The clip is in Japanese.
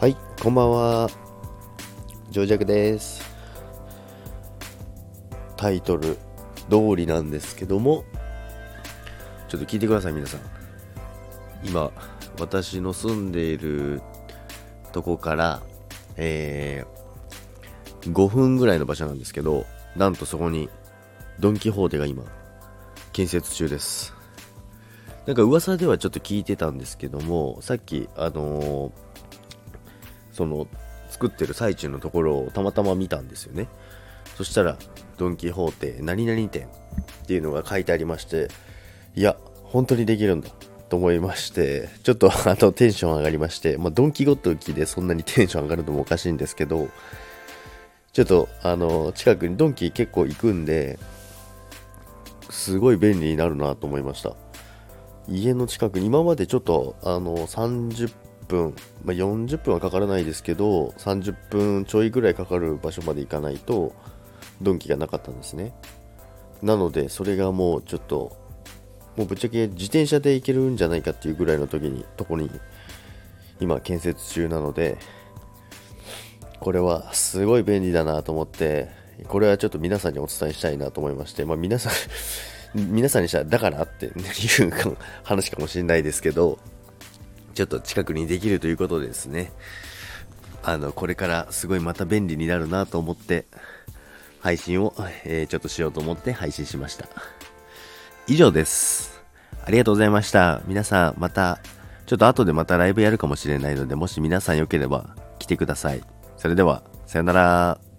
はいこんばんは。ジョージャクです。タイトル通りなんですけども、ちょっと聞いてください、皆さん。今、私の住んでいるとこから、えー、5分ぐらいの場所なんですけど、なんとそこに、ドン・キホーテが今、建設中です。なんか噂ではちょっと聞いてたんですけども、さっき、あのーその作ってる最中のところをたまたま見たんですよね。そしたらドン・キホーテ何々店っていうのが書いてありましていや本当にできるんだと思いましてちょっとあのテンション上がりまして、まあ、ドン・キゴットキでそんなにテンション上がるのもおかしいんですけどちょっとあの近くにドンキ結構行くんですごい便利になるなと思いました。家の近くに今までちょっとあの30分、まあ、40分はかからないですけど30分ちょいぐらいかかる場所まで行かないとドンキがなかったんですね。なのでそれがもうちょっともうぶっちゃけ自転車で行けるんじゃないかっていうぐらいの時にとこに今建設中なのでこれはすごい便利だなと思ってこれはちょっと皆さんにお伝えしたいなと思いまして、まあ、皆さん皆さんにしたらだからっていう話かもしれないですけどちょっと近くにできるということですね。あのこれからすごいまた便利になるなと思って配信を、えーちょっとしようと思って配信しました。以上です。ありがとうございました。皆さんまたちょっと後でまたライブやるかもしれないのでもし皆さんよければ来てください。それではさよなら。